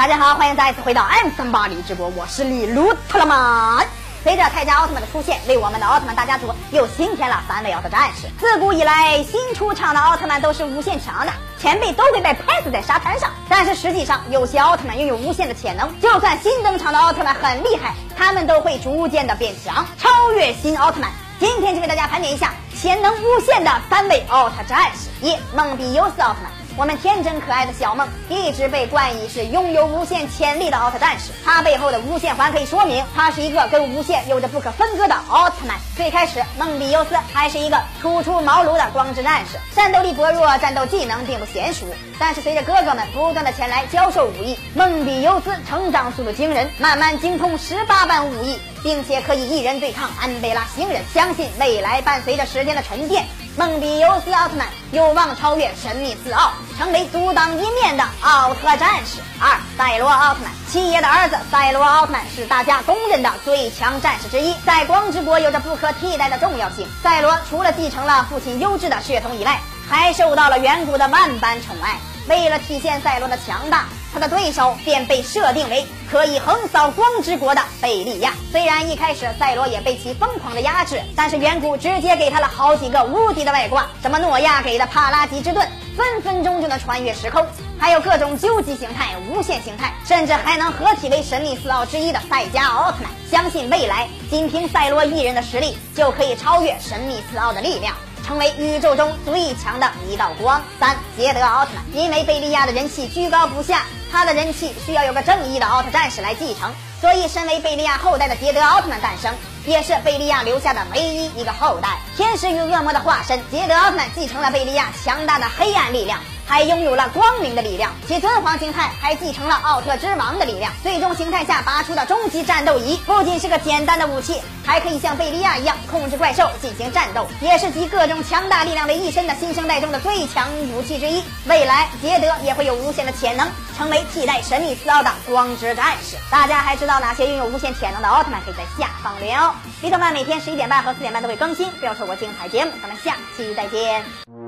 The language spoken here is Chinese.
大家好，欢迎再次回到 M 三八里直播，我是李鲁特了曼。随着泰迦奥特曼的出现，为我们的奥特曼大家族又新添了三位奥特战士。自古以来，新出场的奥特曼都是无限强的，前辈都会被拍死在沙滩上。但是实际上，有些奥特曼拥有无限的潜能，就算新登场的奥特曼很厉害，他们都会逐渐的变强，超越新奥特曼。今天就给大家盘点一下潜能无限的三位奥特战士：一、梦比优斯奥特曼。我们天真可爱的小梦一直被冠以是拥有无限潜力的奥特战士，他背后的无限环可以说明他是一个跟无限有着不可分割的奥特曼。最开始，梦比优斯还是一个初出茅庐的光之战士，战斗力薄弱，战斗技能并不娴熟。但是随着哥哥们不断的前来教授武艺，梦比优斯成长速度惊人，慢慢精通十八般武艺，并且可以一人对抗安贝拉星人。相信未来伴随着时间的沉淀。梦比优斯奥特曼有望超越神秘四奥，成为独当一面的奥特战士。二，赛罗奥特曼，七爷的儿子赛罗奥特曼是大家公认的最强战士之一，在光之国有着不可替代的重要性。赛罗除了继承了父亲优质的血统以外，还受到了远古的万般宠爱。为了体现赛罗的强大。他的对手便被设定为可以横扫光之国的贝利亚。虽然一开始赛罗也被其疯狂的压制，但是远古直接给他了好几个无敌的外挂，什么诺亚给的帕拉吉之盾，分分钟就能穿越时空；还有各种究极形态、无限形态，甚至还能合体为神秘四奥之一的赛迦奥特曼。相信未来仅凭赛罗一人的实力，就可以超越神秘四奥的力量。成为宇宙中最强的一道光。三，捷德奥特曼，因为贝利亚的人气居高不下，他的人气需要有个正义的奥特战士来继承，所以身为贝利亚后代的捷德奥特曼诞生，也是贝利亚留下的唯一一个后代。天使与恶魔的化身，捷德奥特曼继承了贝利亚强大的黑暗力量。还拥有了光明的力量，其尊皇形态还继承了奥特之王的力量。最终形态下拔出的终极战斗仪，不仅是个简单的武器，还可以像贝利亚一样控制怪兽进行战斗，也是集各种强大力量为一身的新生代中的最强武器之一。未来捷德也会有无限的潜能，成为替代神秘斯奥的光之战士。大家还知道哪些拥有无限潜能的奥特曼？可以在下方留言哦。迪特曼每天十一点半和四点半都会更新，不要错过精彩节目。咱们下期再见。